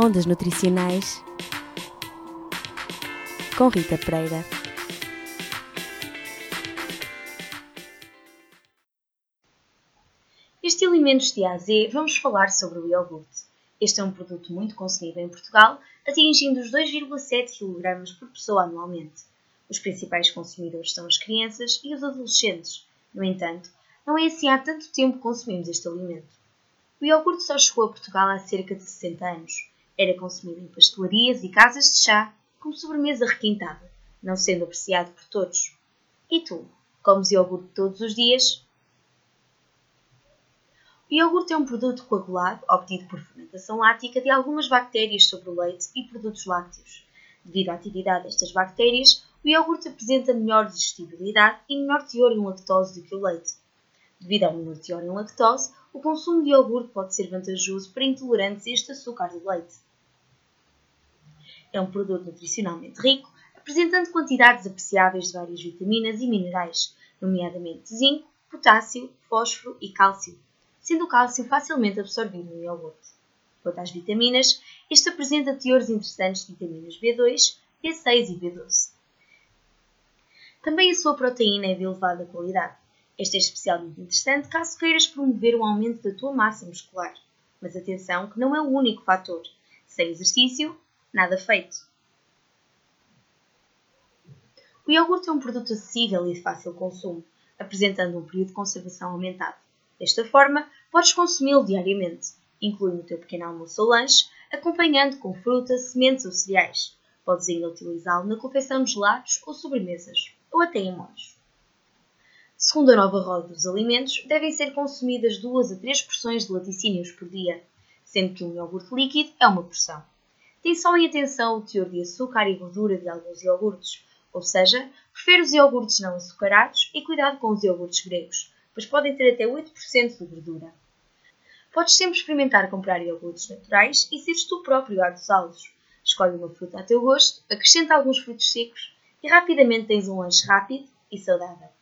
Ondas Nutricionais com Rita Pereira. Este Alimentos de A a Z vamos falar sobre o iogurte. Este é um produto muito consumido em Portugal, atingindo os 2,7 kg por pessoa anualmente. Os principais consumidores são as crianças e os adolescentes. No entanto, não é assim há tanto tempo que consumimos este alimento. O iogurte só chegou a Portugal há cerca de 60 anos. Era consumido em pastelarias e casas de chá como sobremesa requintada, não sendo apreciado por todos. E tu, comes iogurte todos os dias? O iogurte é um produto coagulado obtido por fermentação lática de algumas bactérias sobre o leite e produtos lácteos. Devido à atividade destas bactérias, o iogurte apresenta melhor digestibilidade e menor teor em lactose do que o leite. Devido ao menor teor em lactose, o consumo de iogurte pode ser vantajoso para intolerantes a este açúcar do leite. É um produto nutricionalmente rico, apresentando quantidades apreciáveis de várias vitaminas e minerais, nomeadamente zinco, potássio, fósforo e cálcio, sendo o cálcio facilmente absorvido no iogurte. Quanto às vitaminas, este apresenta teores interessantes de vitaminas B2, B6 e B12. Também a sua proteína é de elevada qualidade. Esta é especialmente interessante caso queiras promover o aumento da tua massa muscular. Mas atenção que não é o único fator. Sem exercício, nada feito. O iogurte é um produto acessível e de fácil consumo, apresentando um período de conservação aumentado. Desta forma, podes consumi-lo diariamente, incluindo o teu pequeno almoço ou lanche, acompanhando com fruta, sementes ou cereais. Podes ainda utilizá-lo na confecção de gelados ou sobremesas, ou até em molhos. Segundo a nova roda dos alimentos, devem ser consumidas 2 a 3 porções de laticínios por dia, sendo que um iogurte líquido é uma porção. Tem só em atenção o teor de açúcar e gordura de alguns iogurtes, ou seja, prefere os iogurtes não açucarados e cuidado com os iogurtes gregos, pois podem ter até 8% de gordura. Podes sempre experimentar comprar iogurtes naturais e seres tu próprio a dosá-los. Escolhe uma fruta a teu gosto, acrescenta alguns frutos secos e rapidamente tens um lanche rápido e saudável.